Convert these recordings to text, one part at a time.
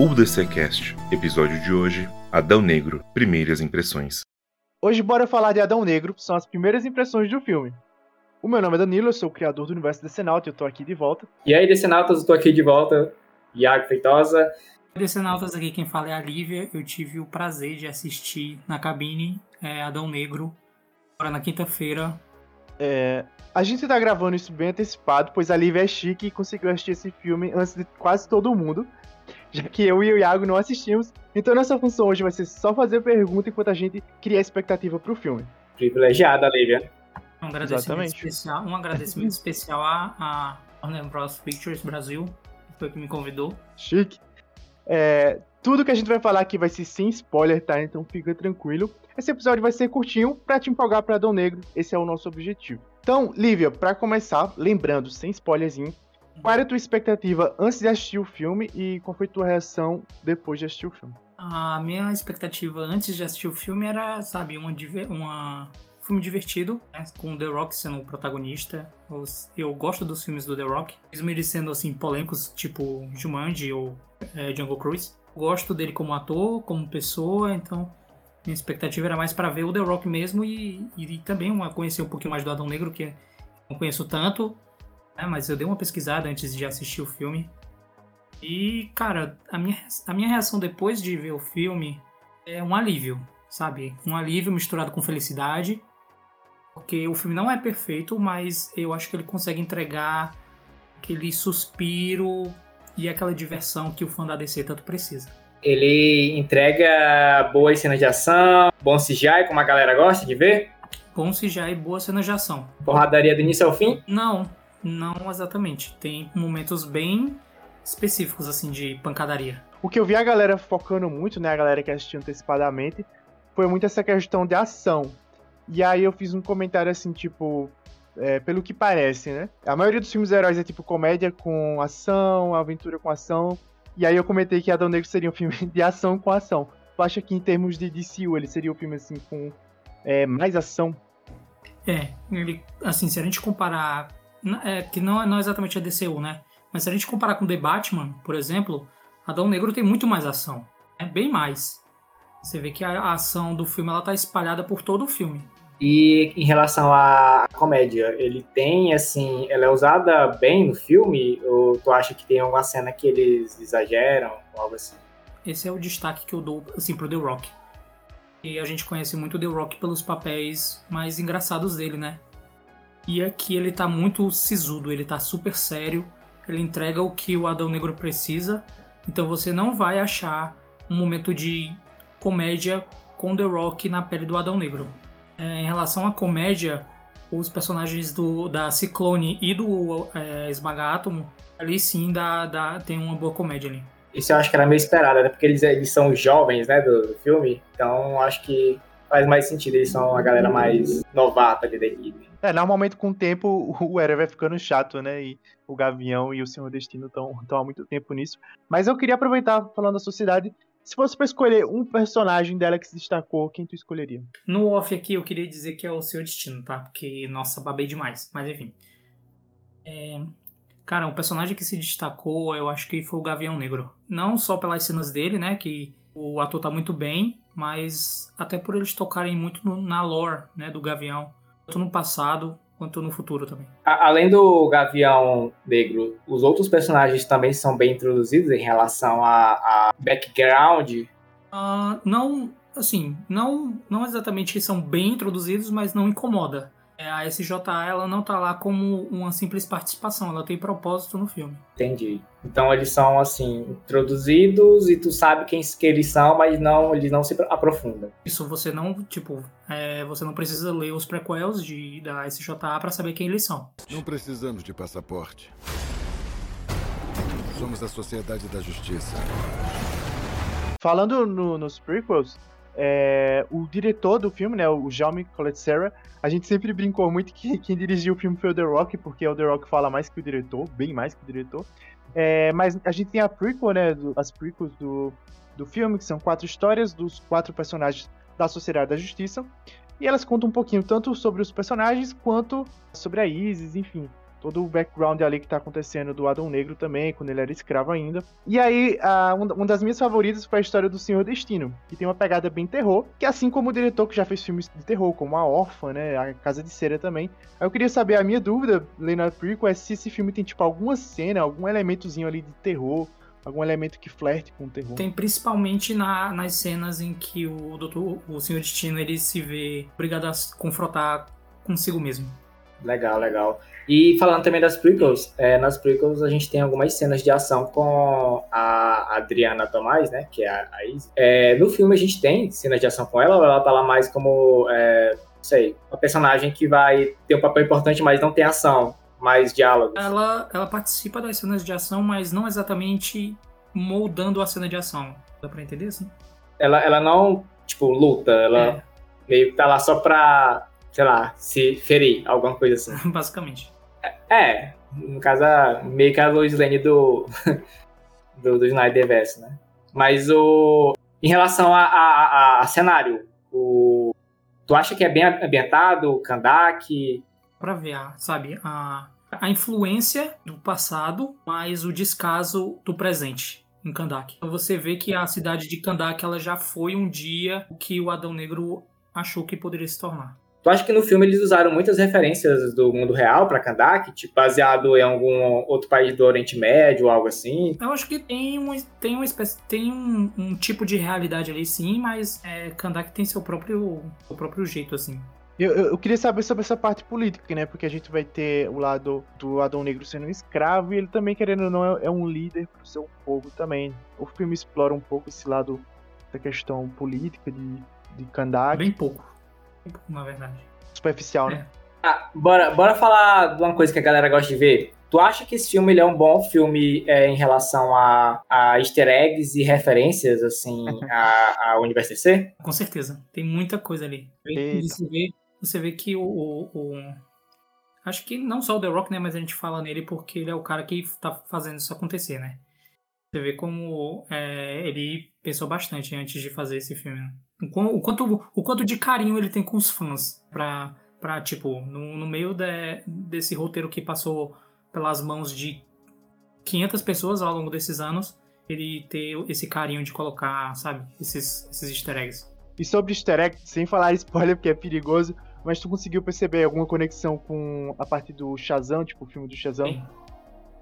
UDCcast, episódio de hoje, Adão Negro, primeiras impressões. Hoje bora falar de Adão Negro, são as primeiras impressões do filme. O meu nome é Danilo, eu sou o criador do universo Decenalta e eu tô aqui de volta. E aí, Decenautas, eu tô aqui de volta, Iago Feitosa. Decenautas aqui, quem fala é a Lívia. Eu tive o prazer de assistir na cabine é, Adão Negro, agora na quinta-feira. É, a gente tá gravando isso bem antecipado, pois a Lívia é chique e conseguiu assistir esse filme antes de quase todo mundo, já que eu e o Iago não assistimos. Então nossa função hoje vai ser só fazer pergunta enquanto a gente cria a expectativa pro filme. Privilegiada, Lívia. Um agradecimento Exatamente. especial, um agradecimento especial à, à Warner Bros. Pictures Brasil, que foi que me convidou. Chique. É, tudo que a gente vai falar aqui vai ser sem spoiler, tá? Então fica tranquilo. Esse episódio vai ser curtinho pra te empolgar pra Adão Negro. Esse é o nosso objetivo. Então, Lívia, pra começar, lembrando, sem spoilerzinho, qual era a tua expectativa antes de assistir o filme e qual foi tua reação depois de assistir o filme? A minha expectativa antes de assistir o filme era, sabe, diver- uma um filme divertido, né, com o The Rock sendo o protagonista. Eu, gosto dos filmes do The Rock, mesmo eles sendo assim polêmicos, tipo Jumanji ou é, Jungle Cruise. Gosto dele como ator, como pessoa, então minha expectativa era mais para ver o The Rock mesmo e, e também uma, conhecer um pouquinho mais do Adão Negro, que não conheço tanto, né, mas eu dei uma pesquisada antes de assistir o filme. E, cara, a minha, a minha reação depois de ver o filme é um alívio, sabe? Um alívio misturado com felicidade. Porque o filme não é perfeito, mas eu acho que ele consegue entregar aquele suspiro e aquela diversão que o fã da DC tanto precisa. Ele entrega boas cenas de ação, bom CGI, como a galera gosta de ver. Bom CGI e boa cena de ação. Porradaria do início ao fim. Não, não exatamente. Tem momentos bem específicos, assim, de pancadaria. O que eu vi a galera focando muito, né, a galera que assistiu antecipadamente, foi muito essa questão de ação. E aí eu fiz um comentário assim, tipo, é, pelo que parece, né? A maioria dos filmes heróis é tipo comédia com ação, aventura com ação. E aí eu comentei que Adão Negro seria um filme de ação com ação. Tu acha que em termos de DCU ele seria um filme assim com é, mais ação? É, ele, assim, se a gente comparar. É, que não é, não é exatamente a DCU, né? Mas se a gente comparar com The Batman, por exemplo, Adão Negro tem muito mais ação. É bem mais. Você vê que a, ação do filme ela tá espalhada por todo o filme. E em relação à comédia, ele tem, assim, ela é usada bem no filme? Ou tu acha que tem alguma cena que eles exageram, algo assim? Esse é o destaque que eu dou, assim, pro The Rock. E a gente conhece muito o The Rock pelos papéis mais engraçados dele, né? E aqui ele tá muito sisudo, ele tá super sério, ele entrega o que o Adão Negro precisa, então você não vai achar um momento de comédia com The Rock na pele do Adão Negro. É, em relação à comédia, os personagens do, da Ciclone e do é, Esmaga Átomo, ali sim dá, dá, tem uma boa comédia ali. Isso eu acho que era meio esperado, né? Porque eles, eles são jovens, né, do, do filme. Então acho que faz mais sentido. Eles são a galera mais novata ali da equipe. É, normalmente com o tempo o herói vai ficando chato, né? E o Gavião e o Senhor Destino estão há muito tempo nisso. Mas eu queria aproveitar falando da sociedade. Se fosse pra escolher um personagem dela que se destacou, quem tu escolheria? No off aqui eu queria dizer que é o seu destino, tá? Porque, nossa, babei demais. Mas enfim. É, Cara, um personagem que se destacou, eu acho que foi o Gavião Negro. Não só pelas cenas dele, né? Que o ator tá muito bem, mas até por eles tocarem muito no- na lore, né? Do Gavião. Tanto no passado quanto no futuro também. A- além do Gavião Negro, os outros personagens também são bem introduzidos em relação a, a background. Ah, não, assim, não, não exatamente que são bem introduzidos, mas não incomoda. É, a SJA ela não tá lá como uma simples participação, ela tem propósito no filme. Entendi. Então eles são assim introduzidos e tu sabe quem que eles são, mas não eles não se aprofundam. Isso você não, tipo, é, você não precisa ler os prequels de, da SJA pra saber quem eles são. Não precisamos de passaporte. Somos a Sociedade da Justiça. Falando no- nos prequels, é, o diretor do filme, né, o Jaume Collet-Serra, a gente sempre brincou muito que quem dirigiu o filme foi o The Rock, porque o The Rock fala mais que o diretor, bem mais que o diretor. É, mas a gente tem a prequel, né, do- as prequels do, do filme, que são quatro histórias dos quatro personagens da Sociedade da Justiça. E elas contam um pouquinho tanto sobre os personagens quanto sobre a Isis, enfim. Todo o background ali que tá acontecendo do Adão Negro também, quando ele era escravo ainda. E aí, a, uma das minhas favoritas foi a história do Senhor Destino, que tem uma pegada bem terror, que assim como o diretor que já fez filmes de terror, como A Órfã, né, A Casa de Cera também. Aí eu queria saber, a minha dúvida, lendo a prequel, é se esse filme tem, tipo, alguma cena, algum elementozinho ali de terror, algum elemento que flerte com o terror. Tem principalmente na, nas cenas em que o doutor, o Senhor Destino, ele se vê obrigado a confrontar consigo mesmo. Legal, legal. E falando também das prequels, é, nas prequels a gente tem algumas cenas de ação com a Adriana Tomás, né, que é a, a Izzy. É, no filme a gente tem cenas de ação com ela, ela tá lá mais como, é, não sei, uma personagem que vai ter um papel importante, mas não tem ação, mais diálogos. Ela, ela participa das cenas de ação, mas não exatamente moldando a cena de ação. Dá pra entender assim? Ela, ela não, tipo, luta, ela É. meio que tá lá só pra, sei lá, se ferir, alguma coisa assim. Basicamente. É, no caso, meio que a Lois Lane do, do, do Snyderverse, né? Mas o. Em relação a, a, a- a cenário, o, tu acha que é bem ambientado, Kandak? Pra ver, a, sabe, a, a influência do passado, mas o descaso do presente em Kandak. Então você vê que a cidade de Kandak ela já foi um dia o que o Adão Negro achou que poderia se tornar. Tu acha que no filme eles usaram muitas referências do mundo real pra Kandak, tipo, baseado em algum outro país do Oriente Médio ou algo assim? Eu acho que tem uma, tem uma espécie, tem um, um tipo de realidade ali sim, mas é, Kandak tem seu próprio, seu próprio jeito assim. Eu, eu, eu queria saber sobre essa parte política, né? Porque a gente vai ter o lado do Adão Negro sendo um escravo e ele também, querendo ou não, é, é um líder pro seu povo também. O filme explora um pouco esse lado da questão política de, de Kandak, Bem pouco. Na verdade. superficial, né? Ah, bora, bora falar de uma coisa que a galera gosta de ver. Tu acha que esse filme ele é um bom filme é, em relação a, a easter eggs e referências, assim, a, a Universo DC? Com certeza. Tem muita coisa ali. Eita. Você vê, você vê que o, o- o- Acho que não só o The Rock, né? Mas a gente fala nele porque ele é o cara que tá fazendo isso acontecer, né? Você vê como é, ele pensou bastante antes de fazer esse filme. né? O, quan- o quanto, o quanto de carinho ele tem com os fãs pra, pra tipo, no, no meio de- desse roteiro que passou pelas mãos de 500 pessoas ao longo desses anos, ele ter esse carinho de colocar, sabe, esses, esses easter eggs. E sobre easter egg, sem falar spoiler porque é perigoso, mas tu conseguiu perceber alguma conexão com a parte do Shazam, tipo o filme do Shazam? Tem.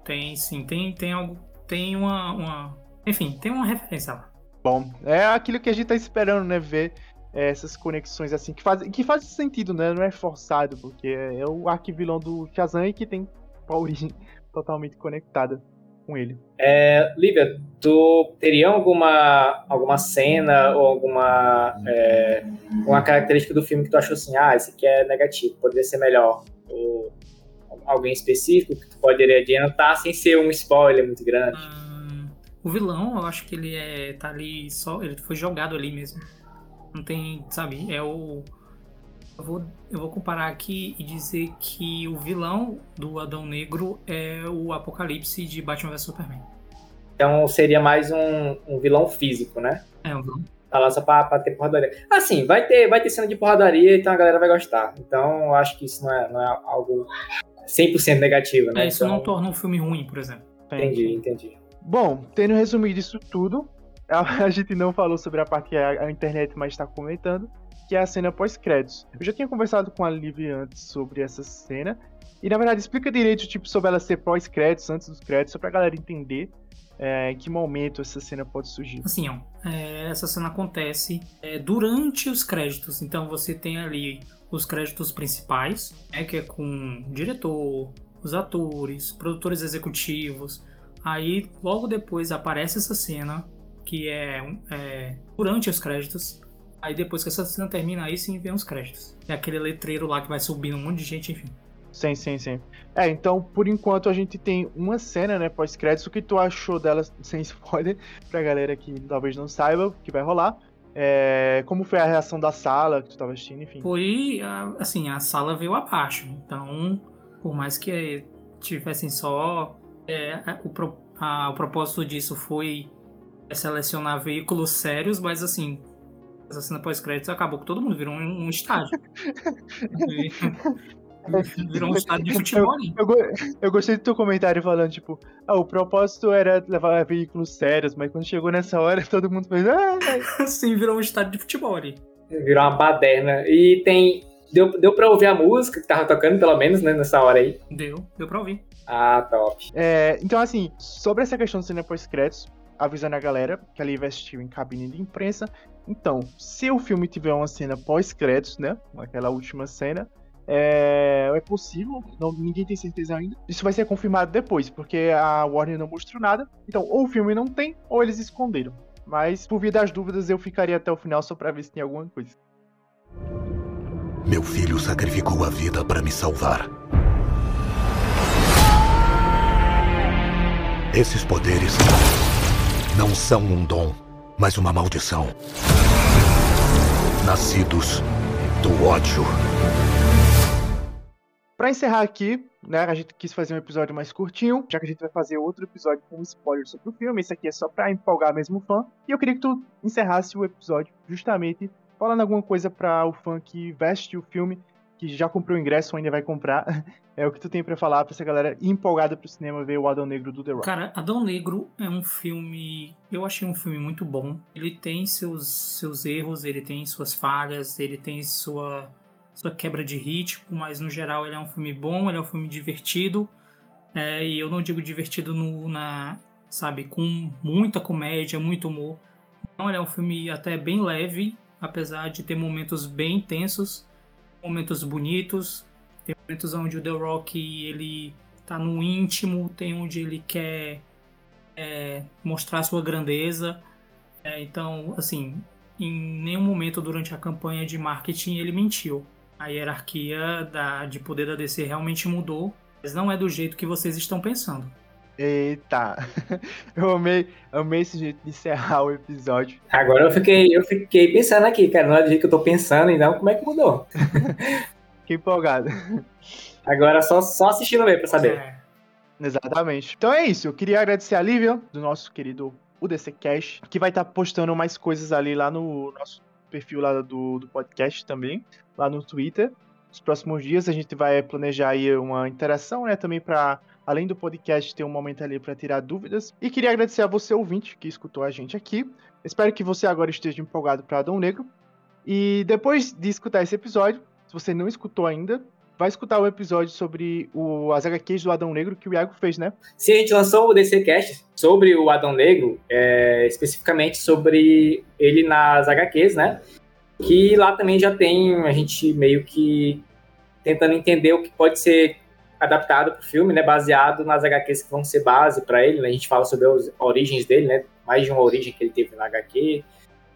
Tem sim, tem, tem algo. Tem uma, uma. Enfim, tem uma referência lá. Bom, é aquilo que a gente tá esperando, né? Ver é, essas conexões assim, que fazem que faz sentido, né? Não é forçado, porque é o arquivilão do Shazam e que tem a origem totalmente conectada com ele. É, Lívia, tu teria alguma, alguma cena ou alguma é, uma característica do filme que tu achou assim, ah, esse aqui é negativo, poderia ser melhor? Alguém específico que tu poderia adiantar sem ser um spoiler muito grande? Hum, o vilão, eu acho que ele é. tá ali só. Ele foi jogado ali mesmo. Não tem. Sabe? É o. Eu vou, eu vou comparar aqui e dizer que o vilão do Adão Negro é o Apocalipse de Batman vs Superman. Então seria mais um, um vilão físico, né? É, o vilão. Tá lá só pra, pra ter porradaria. Assim, vai ter, vai ter cena de porradaria, então a galera vai gostar. Então eu acho que isso não é, não é algo 100% negativo, né? É, isso então, não torna um filme ruim, por exemplo. Entendi, entendi. Bom, tendo resumido isso tudo, a, a gente não falou sobre a parte que a, a internet mais está comentando, que é a cena pós-créditos. Eu já tinha conversado com a Liv antes sobre essa cena, e na verdade explica direito tipo, sobre ela ser pós-créditos, antes dos créditos, só pra galera entender é, em que momento essa cena pode surgir. Assim, ó, é, essa cena acontece é, durante os créditos. Então você tem ali os créditos principais, né, que é com o diretor, os atores, produtores executivos. Aí logo depois aparece essa cena que é, é, durante os créditos. Aí depois que essa cena termina, aí sim vem os créditos. É aquele letreiro lá que vai subindo um monte de gente, enfim. Sim, sim, sim. É, então, por enquanto, a gente tem uma cena, né, pós-créditos. O que tu achou dela, sem spoiler, pra galera que talvez não saiba, que vai rolar. É, como foi a reação da sala que tu tava assistindo, enfim. Foi, assim, a sala veio abaixo. Então, por mais que tivessem só. é, o, pro- a- o propósito disso foi selecionar veículos sérios, mas assim, essa cena pós-créditos acabou que todo mundo virou um, um estádio. Virou um estádio de futebol. Eu, eu, eu, gostei do teu comentário falando, tipo, ah, o propósito era levar veículos sérios, mas quando chegou nessa hora, todo mundo fez. Ah, Sim, virou um estádio de futebol ali. Virou uma baderna. E tem. Deu, deu pra ouvir a música que tava tocando, pelo menos, né, nessa hora aí? Deu, deu pra ouvir. Ah, top. É, então, assim, sobre essa questão do cinema pós-créditos, avisando a galera que ali investiu em cabine de imprensa. Então, se o filme tiver uma cena pós-créditos, né? Aquela última cena, é, é possível, não, ninguém tem certeza ainda. Isso vai ser confirmado depois, porque a Warner não mostrou nada. Então, ou o filme não tem, ou eles esconderam. Mas, por via das dúvidas, eu ficaria até o final só pra ver se tem alguma coisa. Meu filho sacrificou a vida para me salvar. Esses poderes não são um dom, mas uma maldição. Nascidos do ódio. Para encerrar aqui, né, a gente quis fazer um episódio mais curtinho, já que a gente vai fazer outro episódio com spoiler sobre o filme. Esse aqui é só para empolgar mesmo o fã. E eu queria que tu encerrasse o episódio justamente falando alguma coisa para o fã que veste o filme que já comprou o ingresso ou ainda vai comprar, é o que tu tem para falar pra essa galera empolgada pro cinema ver o Adão Negro do The Rock. Cara, Adão Negro é um filme. Eu achei um filme muito bom. Ele tem seus, seus erros, ele tem suas falhas, ele tem sua, sua quebra de ritmo, mas no geral ele é um filme bom, ele é um filme divertido. É, e eu não digo divertido no, na, sabe, com muita comédia, muito humor. Não, ele é um filme até bem leve, apesar de ter momentos bem intensos momentos bonitos, tem momentos onde o The Rock ele tá no íntimo, tem onde ele quer é, mostrar sua grandeza. É, então, assim, em nenhum momento durante a campanha de marketing ele mentiu. A hierarquia da, de poder da DC realmente mudou, mas não é do jeito que vocês estão pensando. Eita, eu amei, amei esse jeito de encerrar o episódio. Agora eu fiquei, eu fiquei pensando aqui, cara, não é do jeito que eu tô pensando, então como é que mudou? Fiquei empolgado. Agora só, só assistindo mesmo pra saber. É. Exatamente. Então é isso, eu queria agradecer a Lívia, do nosso querido UDC Cash, que vai estar tá postando mais coisas ali lá no nosso perfil lá do, do podcast também, lá no Twitter. Nos próximos dias a gente vai planejar aí uma interação, né, também para além do podcast, ter um momento ali para tirar dúvidas. E queria agradecer a você, ouvinte, que escutou a gente aqui. Espero que você agora esteja empolgado para Adão Negro. E depois de escutar esse episódio, se você não escutou ainda, vai escutar o episódio sobre o, as HQs do Adão Negro que o Iago fez, né? Sim, a gente lançou o DCcast sobre o Adão Negro, é, especificamente sobre ele nas HQs, né? Que lá também já tem a gente meio que tentando entender o que pode ser adaptado para o filme, né, baseado nas HQs que vão ser base para ele. Né, a gente fala sobre as origens dele, né, mais de uma origem que ele teve na HQ,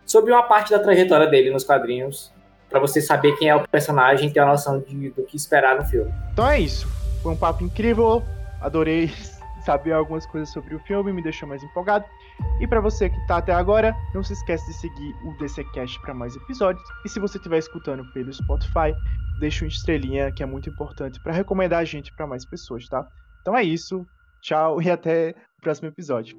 sobre uma parte da trajetória dele nos quadrinhos, para você saber quem é o personagem e ter a noção de, do que esperar no filme. Então é isso. Foi um papo incrível. Adorei saber algumas coisas sobre o filme, me deixou mais empolgado. E para você que tá até agora, não se esquece de seguir o DCcast para mais episódios. E se você estiver escutando pelo Spotify, deixa uma estrelinha que é muito importante para recomendar a gente para mais pessoas, tá? Então é isso. Tchau e até o próximo episódio.